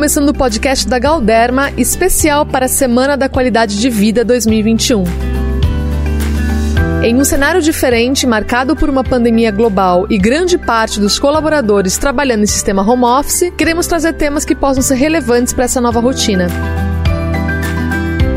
começando o podcast da Galderma, especial para a Semana da Qualidade de Vida 2021. Em um cenário diferente, marcado por uma pandemia global e grande parte dos colaboradores trabalhando em sistema home office, queremos trazer temas que possam ser relevantes para essa nova rotina.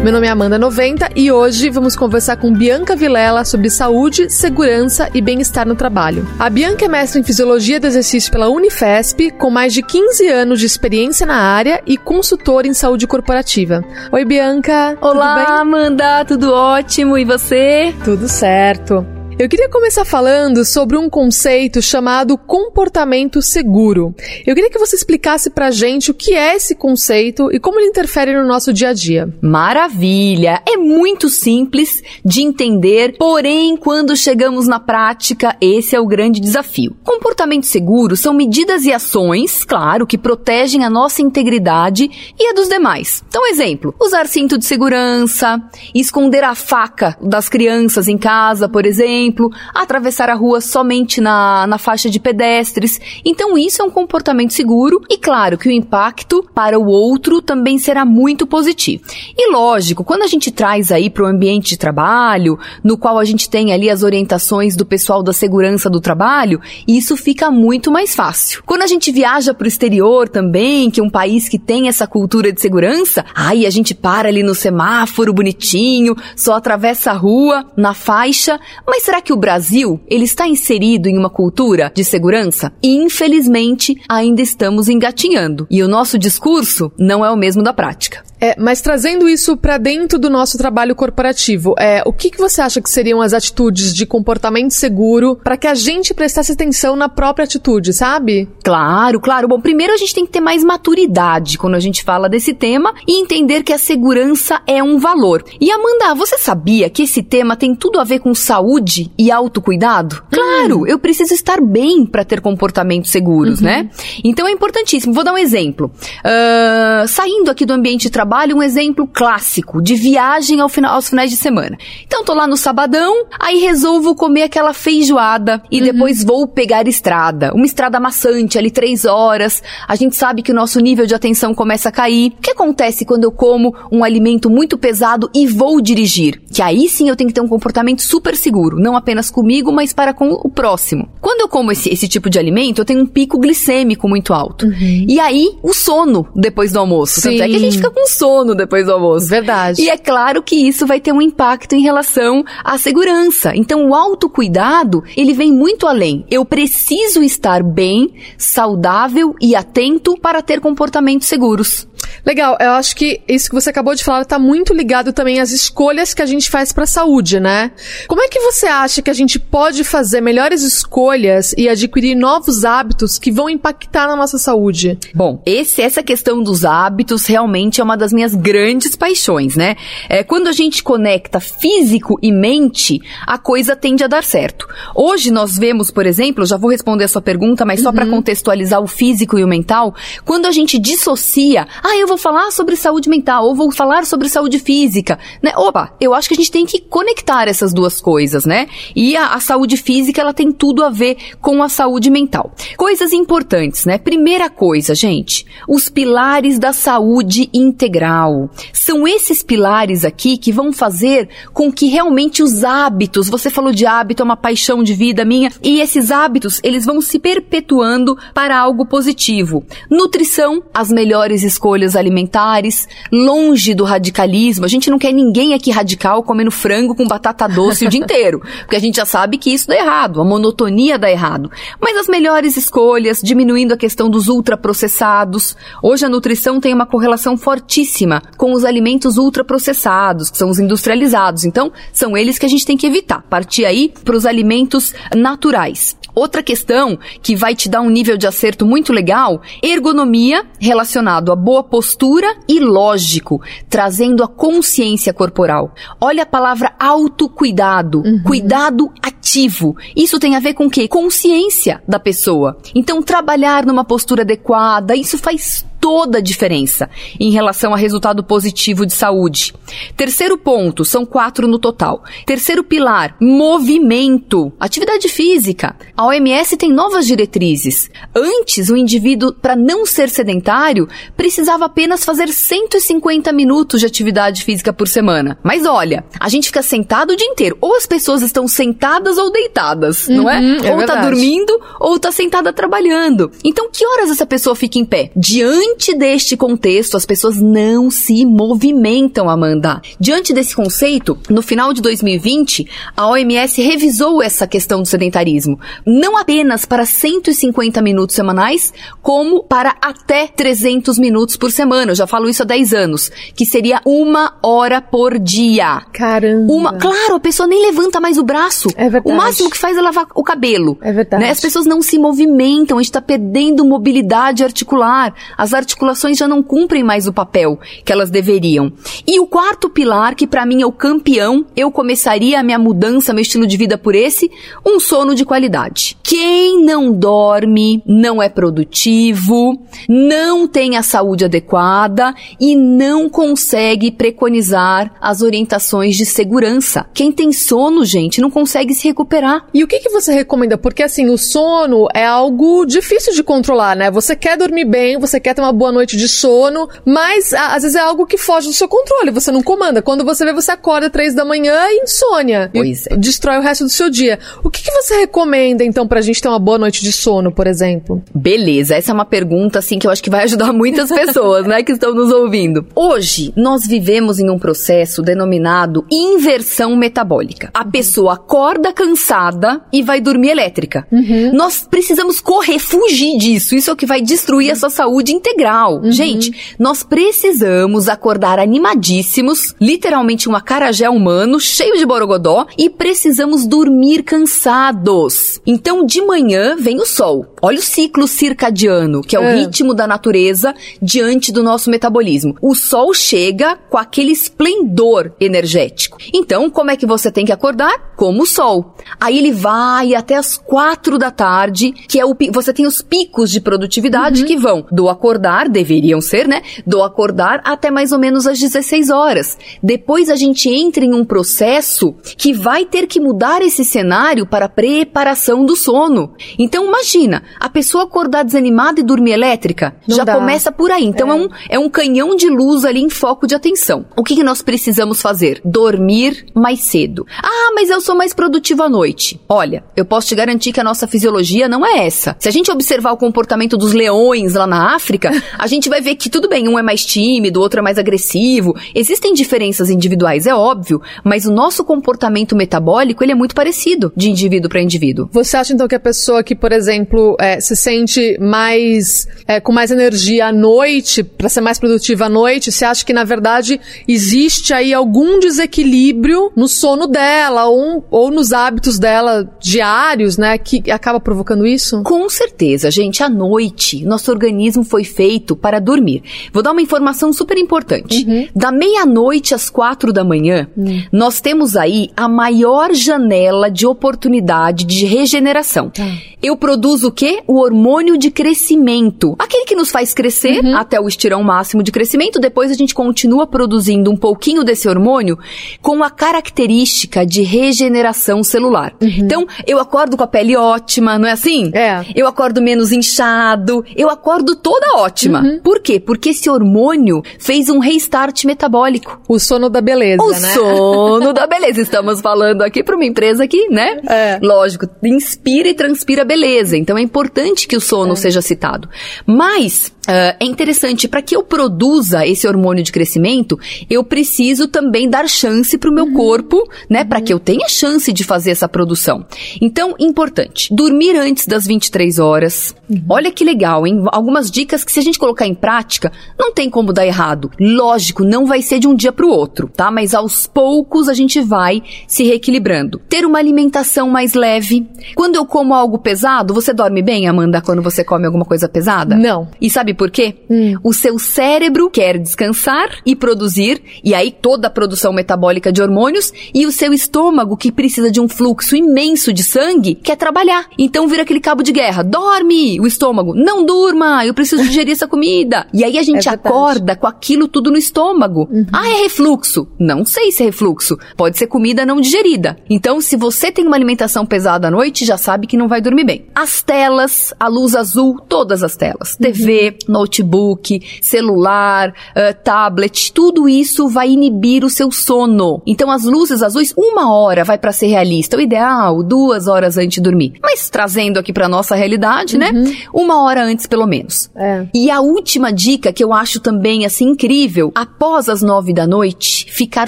Meu nome é Amanda 90 e hoje vamos conversar com Bianca Vilela sobre saúde, segurança e bem-estar no trabalho. A Bianca é mestre em fisiologia do exercício pela Unifesp, com mais de 15 anos de experiência na área e consultora em saúde corporativa. Oi, Bianca. Olá, Amanda, tudo ótimo e você? Tudo certo. Eu queria começar falando sobre um conceito chamado comportamento seguro. Eu queria que você explicasse pra gente o que é esse conceito e como ele interfere no nosso dia a dia. Maravilha! É muito simples de entender, porém, quando chegamos na prática, esse é o grande desafio. Comportamento seguro são medidas e ações, claro, que protegem a nossa integridade e a dos demais. Então, exemplo, usar cinto de segurança, esconder a faca das crianças em casa, por exemplo, exemplo, atravessar a rua somente na, na faixa de pedestres. Então, isso é um comportamento seguro e, claro, que o impacto para o outro também será muito positivo. E, lógico, quando a gente traz aí para o ambiente de trabalho, no qual a gente tem ali as orientações do pessoal da segurança do trabalho, isso fica muito mais fácil. Quando a gente viaja para o exterior também, que é um país que tem essa cultura de segurança, aí a gente para ali no semáforo bonitinho, só atravessa a rua na faixa, mas Será que o Brasil, ele está inserido em uma cultura de segurança? E infelizmente ainda estamos engatinhando. E o nosso discurso não é o mesmo da prática. É, mas trazendo isso para dentro do nosso trabalho corporativo, é, o que, que você acha que seriam as atitudes de comportamento seguro para que a gente prestasse atenção na própria atitude, sabe? Claro, claro. Bom, primeiro a gente tem que ter mais maturidade quando a gente fala desse tema e entender que a segurança é um valor. E Amanda, você sabia que esse tema tem tudo a ver com saúde e autocuidado? Claro, hum. eu preciso estar bem para ter comportamentos seguros, uhum. né? Então é importantíssimo. Vou dar um exemplo. Uh, saindo aqui do ambiente de trabalho, trabalho um exemplo clássico de viagem ao final, aos finais de semana. Então tô lá no sabadão, aí resolvo comer aquela feijoada e uhum. depois vou pegar estrada. Uma estrada maçante, ali três horas. A gente sabe que o nosso nível de atenção começa a cair. O que acontece quando eu como um alimento muito pesado e vou dirigir? Que aí sim eu tenho que ter um comportamento super seguro, não apenas comigo, mas para com o próximo. Quando eu como esse, esse tipo de alimento, eu tenho um pico glicêmico muito alto. Uhum. E aí, o sono depois do almoço. Sim. Tanto é que a gente fica com sono sono depois do almoço. Verdade. E é claro que isso vai ter um impacto em relação à segurança. Então, o autocuidado, ele vem muito além. Eu preciso estar bem, saudável e atento para ter comportamentos seguros. Legal, eu acho que isso que você acabou de falar está muito ligado também às escolhas que a gente faz para a saúde, né? Como é que você acha que a gente pode fazer melhores escolhas e adquirir novos hábitos que vão impactar na nossa saúde? Bom, esse, essa questão dos hábitos realmente é uma das minhas grandes paixões, né? É, quando a gente conecta físico e mente, a coisa tende a dar certo. Hoje nós vemos, por exemplo, já vou responder a sua pergunta, mas só para uhum. contextualizar o físico e o mental, quando a gente dissocia, ah, eu vou falar sobre saúde mental, ou vou falar sobre saúde física, né? Opa, eu acho que a gente tem que conectar essas duas coisas, né? E a, a saúde física, ela tem tudo a ver com a saúde mental. Coisas importantes, né? Primeira coisa, gente, os pilares da saúde integral. São esses pilares aqui que vão fazer com que realmente os hábitos, você falou de hábito, é uma paixão de vida minha, e esses hábitos, eles vão se perpetuando para algo positivo. Nutrição, as melhores escolhas escolhas alimentares, longe do radicalismo. A gente não quer ninguém aqui radical comendo frango com batata doce o dia inteiro, porque a gente já sabe que isso dá errado, a monotonia dá errado. Mas as melhores escolhas, diminuindo a questão dos ultraprocessados. Hoje a nutrição tem uma correlação fortíssima com os alimentos ultraprocessados, que são os industrializados. Então, são eles que a gente tem que evitar. Partir aí para os alimentos naturais. Outra questão que vai te dar um nível de acerto muito legal, ergonomia relacionado a boa postura e lógico, trazendo a consciência corporal. Olha a palavra autocuidado, uhum. cuidado ativo. Isso tem a ver com o quê? Consciência da pessoa. Então trabalhar numa postura adequada, isso faz toda a diferença em relação a resultado positivo de saúde. Terceiro ponto, são quatro no total. Terceiro pilar, movimento, atividade física. A OMS tem novas diretrizes. Antes, o indivíduo, para não ser sedentário, precisava apenas fazer 150 minutos de atividade física por semana. Mas olha, a gente fica sentado o dia inteiro. Ou as pessoas estão sentadas ou deitadas, uhum, não é? é ou tá dormindo ou tá sentada trabalhando. Então, que horas essa pessoa fica em pé? Diante deste contexto, as pessoas não se movimentam, Amanda. Diante desse conceito, no final de 2020, a OMS revisou essa questão do sedentarismo. Não apenas para 150 minutos semanais, como para até 300 minutos por semana. Eu já falo isso há 10 anos. Que seria uma hora por dia. Caramba. Uma, claro, a pessoa nem levanta mais o braço. É verdade. O máximo que faz é lavar o cabelo. É verdade. Né? As pessoas não se movimentam, a gente está perdendo mobilidade articular. As articulações já não cumprem mais o papel que elas deveriam. E o quarto pilar, que para mim é o campeão, eu começaria a minha mudança, meu estilo de vida por esse, um sono de qualidade. Quem não dorme não é produtivo, não tem a saúde adequada e não consegue preconizar as orientações de segurança. Quem tem sono, gente, não consegue se recuperar. E o que, que você recomenda? Porque assim, o sono é algo difícil de controlar, né? Você quer dormir bem, você quer ter uma boa noite de sono, mas às vezes é algo que foge do seu controle, você não comanda. Quando você vê, você acorda três da manhã e insônia. Pois e é. destrói o resto do seu dia. O que, que você recomenda, então, pra gente ter uma boa noite de sono, por exemplo? Beleza, essa é uma pergunta, assim, que eu acho que vai ajudar muitas pessoas, né, que estão nos ouvindo. Hoje, nós vivemos em um processo denominado inversão metabólica. A pessoa acorda cansada e vai dormir elétrica. Uhum. Nós precisamos correr, fugir disso. Isso é o que vai destruir a sua saúde integral. Uhum. Gente, nós precisamos acordar animadíssimos, literalmente um acarajé humano, cheio de borogodó, e precisamos dormir cansados. Então, de manhã vem o sol. Olha o ciclo circadiano, que é o é. ritmo da natureza diante do nosso metabolismo. O sol chega com aquele esplendor energético. Então, como é que você tem que acordar? Como o sol. Aí ele vai até as quatro da tarde, que é o você tem os picos de produtividade uhum. que vão do acordar, deveriam ser, né? Do acordar até mais ou menos às 16 horas. Depois a gente entra em um processo que vai ter que mudar esse cenário para a preparação do sono. Então imagina, a pessoa acordar desanimada e dormir elétrica, Não já dá. começa por aí. Então é. é. um, é um canhão de luz ali em foco de atenção. O que, que nós precisamos fazer? Dormir mais cedo. Ah, mas eu sou mais produtiva à noite. Olha, eu posso te garantir que a nossa fisiologia não é essa. Se a gente observar o comportamento dos leões lá na África, a gente vai ver que tudo bem, um é mais tímido, o outro é mais agressivo. Existem diferenças individuais, é óbvio, mas o nosso comportamento metabólico ele é muito parecido de indivíduo para indivíduo. Você acha então que a pessoa que, por exemplo, é, se sente mais é, com mais energia à noite, para ser mais produtiva à noite, você acha que na verdade existe aí algum desequilíbrio no sono dela ou, ou nos hábitos dela diários, né, que acaba provocando isso? Com certeza, gente. À noite, nosso organismo foi feito para dormir. Vou dar uma informação super importante. Uhum. Da meia-noite às quatro da manhã, uhum. nós temos aí a maior janela de oportunidade de regeneração. Uhum. Eu produzo o quê? O hormônio de crescimento. Aquele que nos faz crescer uhum. até o estirão máximo de crescimento. Depois a gente continua produzindo um pouquinho desse hormônio com a característica de regeneração celular. Uhum. Então, eu acordo com a pele ótima, não é assim? É. Eu acordo menos inchado, eu acordo toda ótima. Uhum. Por quê? Porque esse hormônio fez um restart metabólico. O sono da beleza, o né? O sono da beleza. Estamos falando aqui para uma empresa que, né? É. Lógico, inspira e transpira beleza. Então é importante que o sono é. seja citado. Mas Uh, é interessante, para que eu produza esse hormônio de crescimento, eu preciso também dar chance para o meu uhum. corpo, né? Uhum. Para que eu tenha chance de fazer essa produção. Então, importante, dormir antes das 23 horas. Uhum. Olha que legal, hein? Algumas dicas que se a gente colocar em prática, não tem como dar errado. Lógico, não vai ser de um dia para o outro, tá? Mas aos poucos a gente vai se reequilibrando. Ter uma alimentação mais leve. Quando eu como algo pesado, você dorme bem, Amanda, quando você come alguma coisa pesada? Não. E sabe por quê? Hum. O seu cérebro quer descansar e produzir, e aí toda a produção metabólica de hormônios, e o seu estômago que precisa de um fluxo imenso de sangue quer trabalhar. Então vira aquele cabo de guerra. Dorme! O estômago. Não durma! Eu preciso digerir essa comida. E aí a gente é acorda com aquilo tudo no estômago. Uhum. Ah, é refluxo. Não sei se é refluxo. Pode ser comida não digerida. Então, se você tem uma alimentação pesada à noite, já sabe que não vai dormir bem. As telas, a luz azul, todas as telas. Uhum. TV, notebook, celular, uh, tablet, tudo isso vai inibir o seu sono. Então, as luzes azuis, uma hora vai para ser realista. O ideal, duas horas antes de dormir. Mas trazendo aqui para nossa realidade, né? uhum. né? Uma hora antes, pelo menos. É. E a última dica que eu acho também assim incrível, após as nove da noite, ficar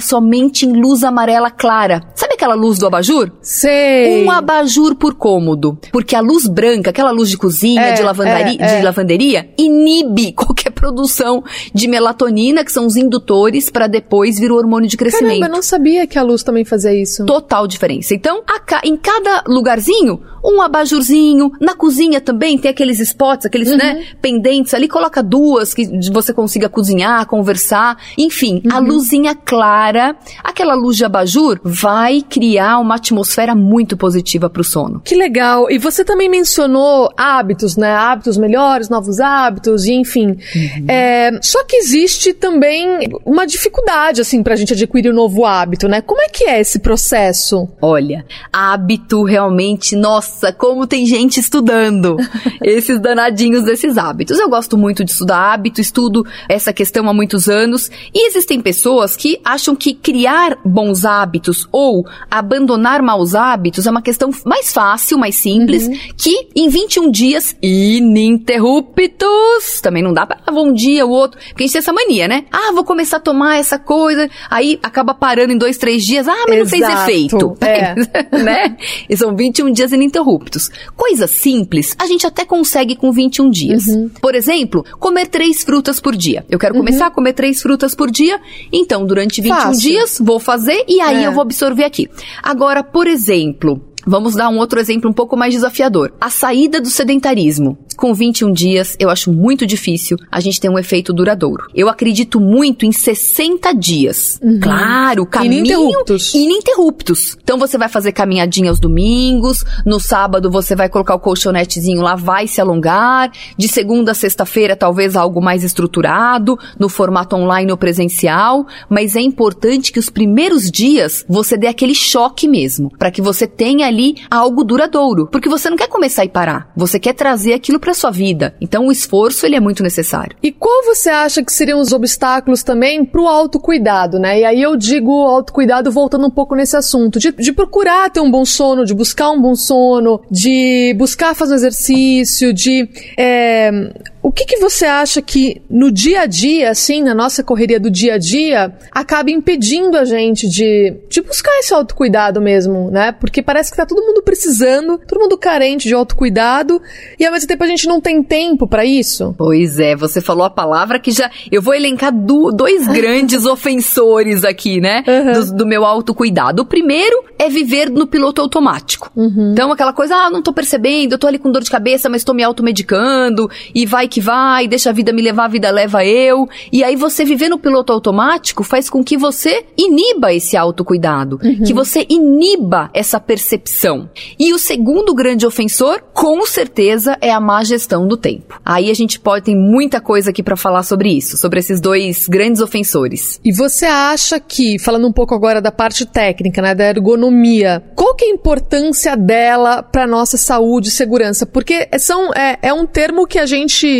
somente em luz amarela clara. Sabe aquela luz do abajur? Sei. Um abajur por cômodo. Porque a luz branca, aquela luz de cozinha, é, de, lavandaria, é, de é. lavanderia, inibe qualquer produção de melatonina, que são os indutores, para depois vir o hormônio de crescimento. Caramba, eu não sabia que a luz também fazia isso. Total diferença. Então, ca em cada lugarzinho, um abajurzinho. Na cozinha também tem aqueles spots, aqueles, uhum. né, pendentes ali. Coloca duas que você consiga cozinhar, conversar. Enfim, uhum. a luzinha clara, aquela luz de abajur, vai criar uma atmosfera muito positiva para o sono. Que legal. E você também mencionou hábitos, né? Hábitos melhores, novos hábitos, e enfim. Uhum. É, só que existe também uma dificuldade, assim, pra gente adquirir um novo hábito, né? Como é que é esse processo? Olha, hábito realmente, nossa, nossa, como tem gente estudando esses danadinhos desses hábitos. Eu gosto muito de estudar hábito, estudo essa questão há muitos anos. E existem pessoas que acham que criar bons hábitos ou abandonar maus hábitos é uma questão mais fácil, mais simples, uhum. que em 21 dias ininterruptos, também não dá pra um dia, o outro, porque a gente tem essa mania, né? Ah, vou começar a tomar essa coisa, aí acaba parando em dois, três dias, ah, mas Exato. não fez efeito. É. né? E são 21 dias ininterruptos. Coisas simples, a gente até consegue com 21 dias. Uhum. Por exemplo, comer três frutas por dia. Eu quero uhum. começar a comer três frutas por dia, então durante 21 Fácil. dias vou fazer e aí é. eu vou absorver aqui. Agora, por exemplo, Vamos dar um outro exemplo um pouco mais desafiador. A saída do sedentarismo. Com 21 dias, eu acho muito difícil a gente ter um efeito duradouro. Eu acredito muito em 60 dias. Uhum. Claro, caminho ininterruptos. ininterruptos. Então você vai fazer caminhadinha aos domingos, no sábado você vai colocar o colchonetezinho lá, vai se alongar. De segunda a sexta-feira, talvez algo mais estruturado, no formato online ou presencial. Mas é importante que os primeiros dias você dê aquele choque mesmo, para que você tenha ali algo duradouro. Porque você não quer começar e parar. Você quer trazer aquilo para sua vida. Então o esforço ele é muito necessário. E qual você acha que seriam os obstáculos também para o autocuidado, né? E aí eu digo autocuidado voltando um pouco nesse assunto de, de procurar ter um bom sono, de buscar um bom sono, de buscar fazer um exercício, de é, o que, que você acha que no dia a dia, assim, na nossa correria do dia a dia, acaba impedindo a gente de, de buscar esse autocuidado mesmo, né? Porque parece que tá todo mundo precisando, todo mundo carente de autocuidado, e ao mesmo tempo a gente não tem tempo para isso. Pois é, você falou a palavra que já. Eu vou elencar do, dois grandes ofensores aqui, né? Uhum. Do, do, meu autocuidado. O primeiro é viver no piloto automático. Uhum. Então, aquela coisa, ah, não tô percebendo, eu tô ali com dor de cabeça, mas tô me automedicando, e vai que que vai, deixa a vida me levar, a vida leva eu. E aí você viver no piloto automático faz com que você iniba esse autocuidado, uhum. que você iniba essa percepção. E o segundo grande ofensor, com certeza, é a má gestão do tempo. Aí a gente pode ter muita coisa aqui para falar sobre isso, sobre esses dois grandes ofensores. E você acha que, falando um pouco agora da parte técnica, né, da ergonomia, qual que é a importância dela para nossa saúde e segurança? Porque são, é, é um termo que a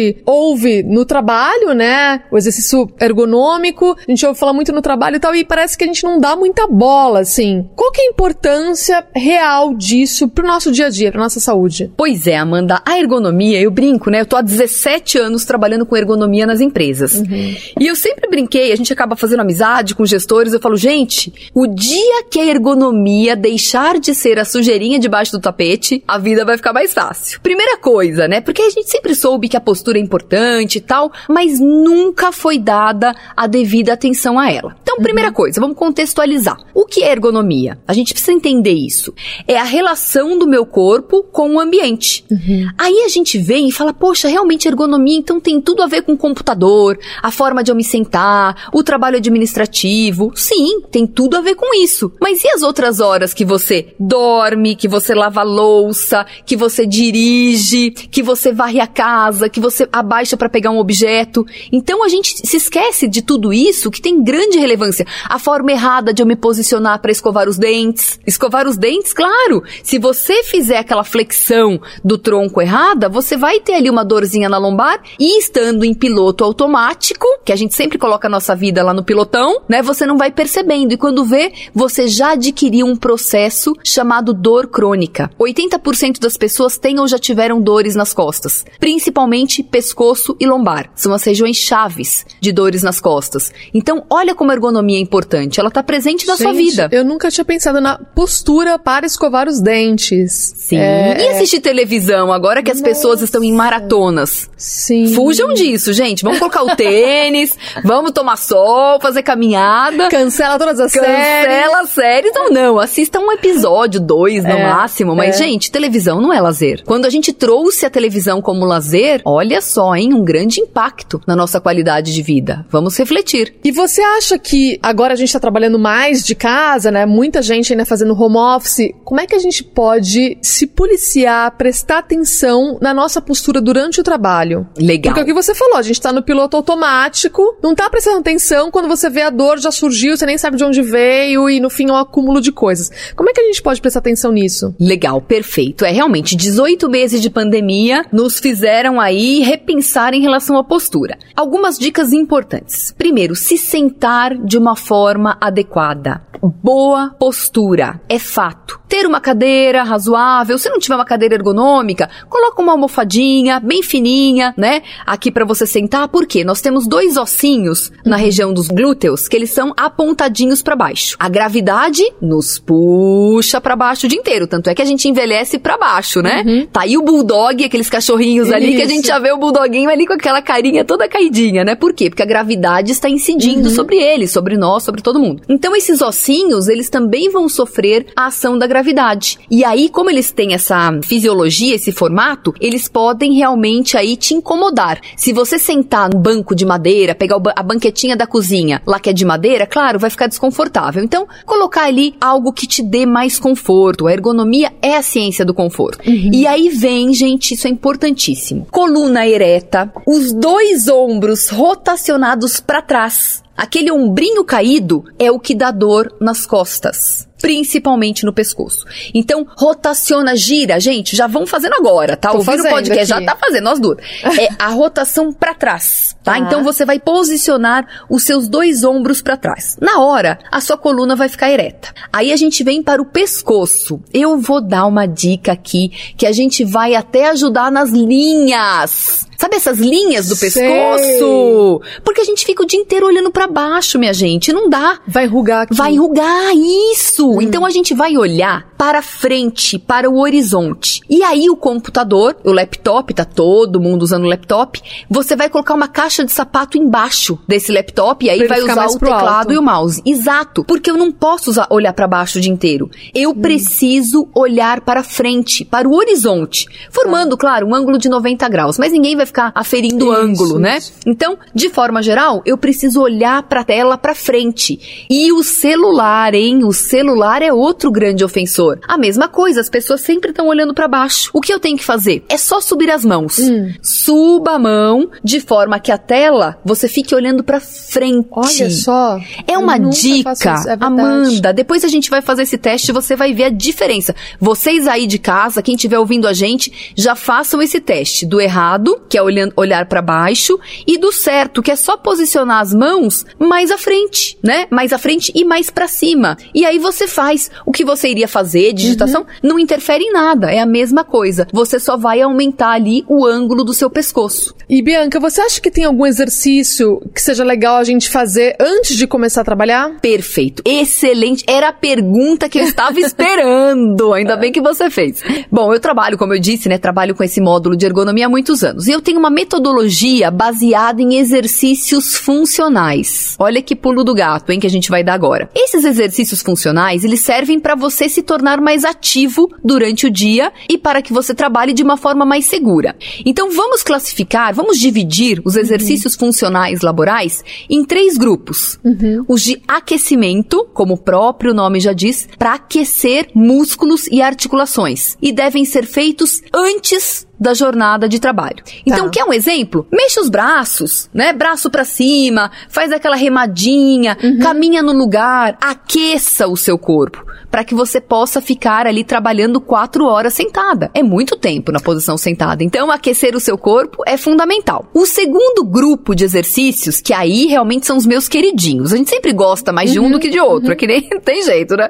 gente ouve no trabalho, né? O exercício ergonômico, a gente ouve falar muito no trabalho e tal, e parece que a gente não dá muita bola, assim. Qual que é a importância real disso pro nosso dia a dia, pra nossa saúde? Pois é, Amanda, a ergonomia, eu brinco, né? Eu tô há 17 anos trabalhando com ergonomia nas empresas. Uhum. E eu sempre brinquei, a gente acaba fazendo amizade com gestores, eu falo, gente, o dia que a ergonomia deixar de ser a sujeirinha debaixo do tapete, a vida vai ficar mais fácil. Primeira coisa, né? Porque a gente sempre soube que a postura postura importante e tal, mas nunca foi dada a devida atenção a ela. Então, primeira uhum. coisa, vamos contextualizar. O que é ergonomia? A gente precisa entender isso. É a relação do meu corpo com o ambiente. Uhum. Aí a gente vem e fala, poxa, realmente ergonomia então tem tudo a ver com o computador, a forma de eu me sentar, o trabalho administrativo. Sim, tem tudo a ver com isso. Mas e as outras horas que você dorme, que você lava louça, que você dirige, que você varre a casa, que você abaixa para pegar um objeto? Então a gente se esquece de tudo isso que tem grande relevância. A forma errada de eu me posicionar para escovar os dentes. Escovar os dentes, claro. Se você fizer aquela flexão do tronco errada, você vai ter ali uma dorzinha na lombar e estando em piloto automático, que a gente sempre coloca a nossa vida lá no pilotão, né? Você não vai percebendo e quando vê, você já adquiriu um processo chamado dor crônica. 80% das pessoas têm ou já tiveram dores nas costas, principalmente pescoço e lombar. São as regiões chaves de dores nas costas. Então, olha como a ergonomia é importante. Ela está presente na gente, sua vida. Eu nunca tinha pensado na postura para escovar os dentes. Sim. É... E assistir televisão agora que as Nossa. pessoas estão em maratonas. Sim. Fujam disso, gente. Vamos colocar o tênis, vamos tomar sol, fazer caminhada. Cancela todas as Cancela séries. Cancela as séries. Não, não. Assista um episódio, dois no é, máximo. Mas, é. gente, televisão não é lazer. Quando a gente trouxe a televisão como lazer, olha só, hein? Um grande impacto na nossa qualidade de vida. Vamos refletir. E você acha que agora a gente está trabalhando mais de casa, né? Muita gente ainda fazendo home office. Como é que a gente pode se policiar, prestar atenção na nossa postura durante o trabalho? Legal. Porque é o que você falou, a gente tá no piloto automático, não tá prestando atenção, quando você vê a dor já surgiu, você nem sabe de onde veio e no fim é um acúmulo de coisas. Como é que a gente pode prestar atenção nisso? Legal, perfeito. É realmente 18 meses de pandemia nos fizeram aí repensar em relação à postura. Algumas dicas importantes. Primeiro, se sentar de uma forma adequada boa postura. É fato. Ter uma cadeira razoável, se não tiver uma cadeira ergonômica, coloca uma almofadinha bem fininha, né? Aqui para você sentar, porque nós temos dois ossinhos na região dos glúteos que eles são apontadinhos para baixo. A gravidade nos puxa para baixo o dia inteiro, tanto é que a gente envelhece para baixo, né? Uhum. Tá aí o bulldog, aqueles cachorrinhos ali Isso. que a gente já vê o bulldoguinho ali com aquela carinha toda caidinha, né? Por quê? Porque a gravidade está incidindo uhum. sobre ele, sobre nós, sobre todo mundo. Então esses ossinhos ossinhos, eles também vão sofrer a ação da gravidade. E aí, como eles têm essa fisiologia, esse formato, eles podem realmente aí te incomodar. Se você sentar no banco de madeira, pegar a banquetinha da cozinha, lá que é de madeira, claro, vai ficar desconfortável. Então, colocar ali algo que te dê mais conforto. A ergonomia é a ciência do conforto. Uhum. E aí vem, gente, isso é importantíssimo. Coluna ereta, os dois ombros rotacionados para trás. Aquele ombrinho caído é o que dá dor nas costas principalmente no pescoço. Então, rotaciona, gira, gente, já vão fazendo agora, tá? Ouvindo o podcast, aqui. já tá fazendo, nós duas. é a rotação para trás, tá? tá? Então, você vai posicionar os seus dois ombros para trás. Na hora, a sua coluna vai ficar ereta. Aí a gente vem para o pescoço. Eu vou dar uma dica aqui que a gente vai até ajudar nas linhas. Sabe essas linhas do Sei. pescoço? Porque a gente fica o dia inteiro olhando para baixo, minha gente. Não dá. Vai enrugar aqui. Vai enrugar, isso! Hum. Então a gente vai olhar para frente, para o horizonte. E aí o computador, o laptop, tá todo mundo usando o laptop, você vai colocar uma caixa de sapato embaixo desse laptop e aí vai usar o teclado alto. e o mouse. Exato, porque eu não posso usar, olhar para baixo o dia inteiro. Eu hum. preciso olhar para frente, para o horizonte, formando, ah. claro, um ângulo de 90 graus, mas ninguém vai ficar aferindo o ângulo, né? Então, de forma geral, eu preciso olhar para a tela para frente. E o celular, hein? O celular celular é outro grande ofensor. A mesma coisa, as pessoas sempre estão olhando para baixo. O que eu tenho que fazer? É só subir as mãos. Hum. Suba a mão de forma que a tela você fique olhando para frente. Olha só. É uma dica, é Amanda. Depois a gente vai fazer esse teste, você vai ver a diferença. Vocês aí de casa, quem estiver ouvindo a gente, já façam esse teste do errado, que é olhando, olhar para baixo, e do certo, que é só posicionar as mãos mais à frente, né? Mais à frente e mais para cima. E aí você faz o que você iria fazer fazer, digitação, uhum. não interfere em nada. É a mesma coisa. Você só vai aumentar ali o ângulo do seu pescoço. E Bianca, você acha que tem algum exercício que seja legal a gente fazer antes de começar a trabalhar? Perfeito. Excelente. Era a pergunta que eu estava esperando. Ainda bem que você fez. Bom, eu trabalho, como eu disse, né? Trabalho com esse módulo de ergonomia há muitos anos. E eu tenho uma metodologia baseada em exercícios funcionais. Olha que pulo do gato, hein, que a gente vai dar agora. Esses exercícios funcionais, eles servem para você se tornar mais ativo durante o dia e para que você trabalhe de uma forma mais segura. Então, vamos classificar, vamos dividir os exercícios uhum. funcionais laborais em três grupos. Uhum. Os de aquecimento, como o próprio nome já diz, para aquecer músculos e articulações. E devem ser feitos antes da jornada de trabalho. Então, tá. quer um exemplo? Mexa os braços, né? Braço para cima, faz aquela remadinha, uhum. caminha no lugar, aqueça o seu corpo para que você possa ficar ali trabalhando quatro horas sentada. É muito tempo na posição sentada. Então, aquecer o seu corpo é fundamental. O segundo grupo de exercícios, que aí realmente são os meus queridinhos. A gente sempre gosta mais de um uhum, do que de outro. Uhum. É que nem tem jeito, né?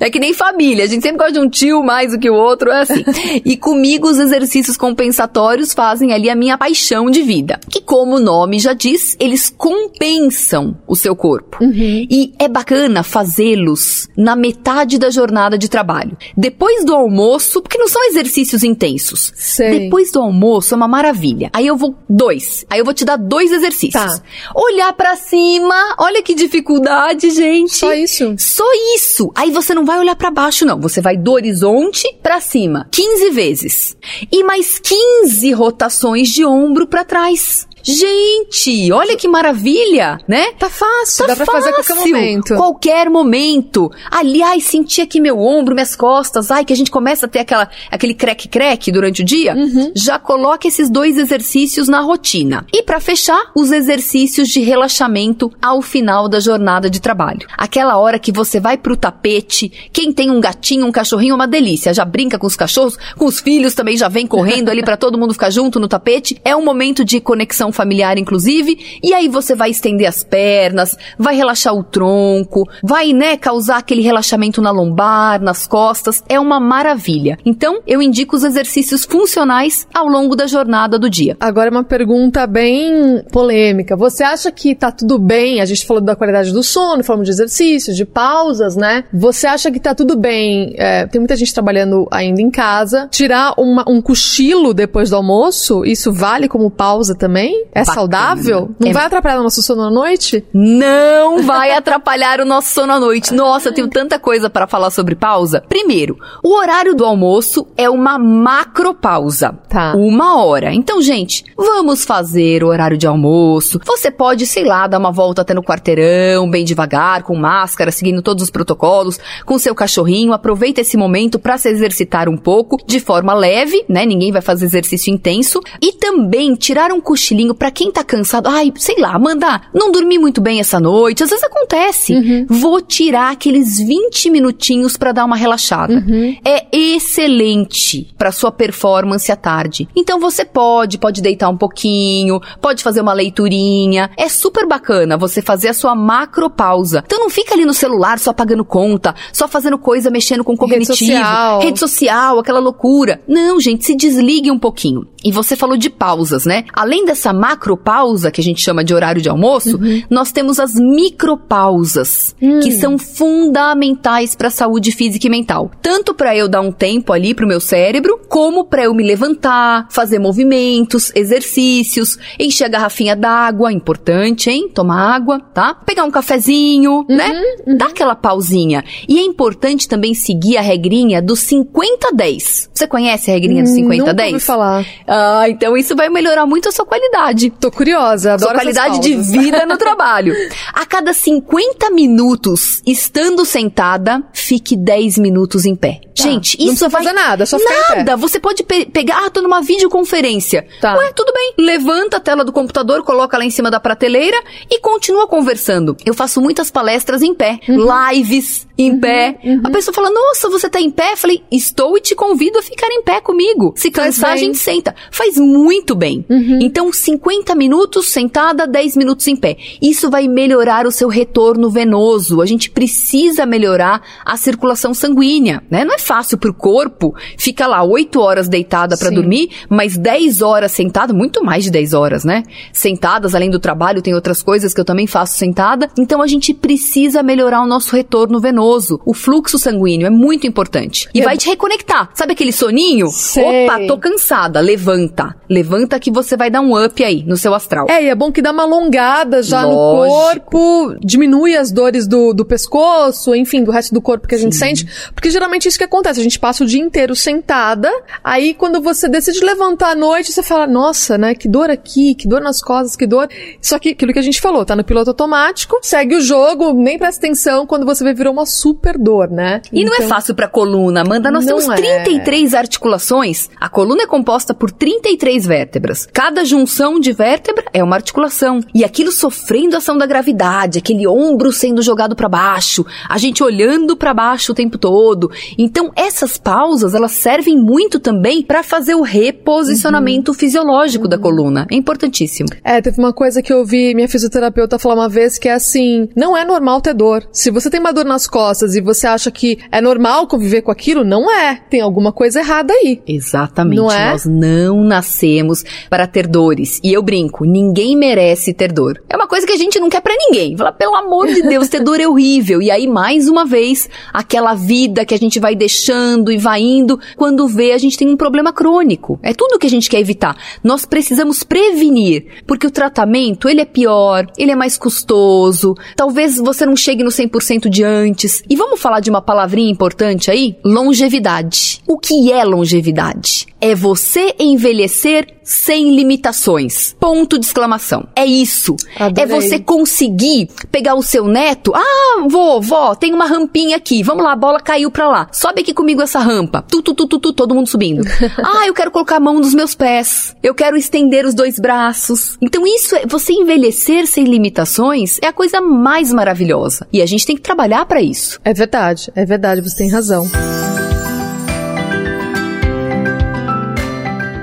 É que nem família. A gente sempre gosta de um tio mais do que o outro. É assim. e comigo, os exercícios compensatórios fazem ali a minha paixão de vida. Que, como o nome já diz, eles compensam o seu corpo. Uhum. E é bacana fazê-los na metade metade da jornada de trabalho. Depois do almoço, porque não são exercícios intensos. Sei. Depois do almoço é uma maravilha. Aí eu vou dois. Aí eu vou te dar dois exercícios. Tá. Olhar para cima, olha que dificuldade, gente. Só isso. Só isso. Aí você não vai olhar para baixo não, você vai do horizonte para cima, 15 vezes. E mais 15 rotações de ombro para trás. Gente, olha que maravilha, né? Tá fácil, tá dá pra fácil. fazer a qualquer momento. Qualquer momento. Aliás, senti aqui meu ombro, minhas costas, ai, que a gente começa a ter aquela, aquele creque-creque durante o dia. Uhum. Já coloque esses dois exercícios na rotina. E para fechar, os exercícios de relaxamento ao final da jornada de trabalho. Aquela hora que você vai pro tapete, quem tem um gatinho, um cachorrinho, é uma delícia. Já brinca com os cachorros, com os filhos também já vem correndo ali para todo mundo ficar junto no tapete. É um momento de conexão familiar, inclusive, e aí você vai estender as pernas, vai relaxar o tronco, vai, né, causar aquele relaxamento na lombar, nas costas, é uma maravilha. Então, eu indico os exercícios funcionais ao longo da jornada do dia. Agora uma pergunta bem polêmica. Você acha que tá tudo bem? A gente falou da qualidade do sono, falamos de exercícios, de pausas, né? Você acha que tá tudo bem? É, tem muita gente trabalhando ainda em casa. Tirar uma, um cochilo depois do almoço, isso vale como pausa também? É Bacana. saudável? Não é... vai atrapalhar o nosso sono à noite? Não vai atrapalhar o nosso sono à noite. Nossa, eu tenho tanta coisa para falar sobre pausa. Primeiro, o horário do almoço é uma macropausa. Tá. Uma hora. Então, gente, vamos fazer o horário de almoço. Você pode, sei lá, dar uma volta até no quarteirão, bem devagar, com máscara, seguindo todos os protocolos, com seu cachorrinho. Aproveita esse momento para se exercitar um pouco, de forma leve, né? Ninguém vai fazer exercício intenso. E também tirar um cochilinho para quem tá cansado, ai, sei lá, mandar, não dormi muito bem essa noite, às vezes acontece. Uhum. Vou tirar aqueles 20 minutinhos para dar uma relaxada. Uhum. É excelente para sua performance à tarde. Então você pode, pode deitar um pouquinho, pode fazer uma leiturinha. É super bacana você fazer a sua macropausa. Então não fica ali no celular só pagando conta, só fazendo coisa, mexendo com cognitivo, rede social, rede social aquela loucura. Não, gente, se desligue um pouquinho. E você falou de pausas, né? Além dessa macropausa, que a gente chama de horário de almoço, uhum. nós temos as micropausas, uhum. que são fundamentais para a saúde física e mental. Tanto para eu dar um tempo ali pro meu cérebro, como para eu me levantar, fazer movimentos, exercícios, encher a garrafinha d'água, importante, hein? Tomar água, tá? Pegar um cafezinho, uhum. né? Uhum. Dá aquela pausinha. E é importante também seguir a regrinha do 50-10. Você conhece a regrinha do 50-10? Nunca ouvi falar. Ah, então isso vai melhorar muito a sua qualidade. Tô curiosa, adoro Sua qualidade de vida no trabalho. A cada 50 minutos estando sentada, fique 10 minutos em pé. Tá. Gente, isso não vai... fazer nada, só ficar Nada, você pode pe pegar, ah, tô numa videoconferência. Tá. Ué, tudo bem. Levanta a tela do computador, coloca lá em cima da prateleira e continua conversando. Eu faço muitas palestras em pé, uhum. lives em uhum, pé. Uhum. A pessoa fala, nossa, você tá em pé? Eu falei, estou e te convido a ficar em pé comigo. Se cansar, a gente senta. Faz muito bem. Uhum. Então, 50 50 minutos sentada, 10 minutos em pé. Isso vai melhorar o seu retorno venoso. A gente precisa melhorar a circulação sanguínea, né? Não é fácil pro corpo ficar lá 8 horas deitada para dormir, mas 10 horas sentada, muito mais de 10 horas, né? Sentadas, além do trabalho, tem outras coisas que eu também faço sentada. Então a gente precisa melhorar o nosso retorno venoso. O fluxo sanguíneo é muito importante. E vai te reconectar. Sabe aquele soninho? Sei. Opa, tô cansada. Levanta. Levanta que você vai dar um up aí no seu astral. É, e é bom que dá uma alongada já no Lógico. corpo, diminui as dores do, do pescoço, enfim, do resto do corpo que a gente sente. Porque geralmente é isso que acontece. A gente passa o dia inteiro sentada, aí quando você decide levantar à noite, você fala, nossa, né, que dor aqui, que dor nas costas, que dor. Só que aquilo que a gente falou, tá no piloto automático, segue o jogo, nem presta atenção, quando você vê virou uma super dor, né? E não é fácil pra coluna, Amanda. Nós Não temos é. 33 articulações. A coluna é composta por 33 vértebras. Cada junção de vértebra é uma articulação. E aquilo sofrendo a ação da gravidade, aquele ombro sendo jogado pra baixo, a gente olhando pra baixo o tempo todo. Então, essas pausas, elas servem muito também pra fazer o reposicionamento Uhum. fisiológico da coluna. É importantíssimo. É, teve uma coisa que eu ouvi minha fisioterapeuta falar uma vez que é assim: não é normal ter dor. Se você tem uma dor nas costas e você acha que é normal conviver com aquilo, não é. Tem alguma coisa errada aí. Exatamente. Não é? Nós não nascemos para ter dores. E eu brinco, ninguém merece ter dor. É uma coisa que a gente não quer pra ninguém. Fala, pelo amor de Deus, ter dor é horrível. E aí, mais uma vez, aquela vida que a gente vai deixando e vai indo, quando vê, a gente tem um problema crônico. É tudo que a gente quer evitar. Nós precisamos prevenir, porque o tratamento, ele é pior, ele é mais custoso. Talvez você não chegue no 100% de antes. E vamos falar de uma palavrinha importante aí? Longevidade. O que é longevidade? É você envelhecer sem limitações. Ponto de exclamação. É isso. Adorei. É você conseguir pegar o seu neto. Ah, vô, vó, tem uma rampinha aqui. Vamos lá, a bola caiu pra lá. Sobe aqui comigo essa rampa. Tu, tu, tu, tu, tu, todo mundo subindo. ah, eu quero colocar a mão nos meus pés. Eu quero estender os dois braços. Então isso é você envelhecer sem limitações é a coisa mais maravilhosa. E a gente tem que trabalhar pra isso. É verdade, é verdade, você tem razão.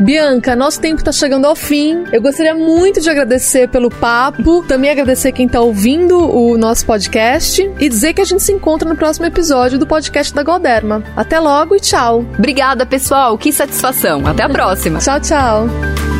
Bianca, nosso tempo está chegando ao fim. Eu gostaria muito de agradecer pelo papo, também agradecer quem está ouvindo o nosso podcast e dizer que a gente se encontra no próximo episódio do podcast da Galderma. Até logo e tchau. Obrigada, pessoal. Que satisfação. Até a próxima. Tchau, tchau.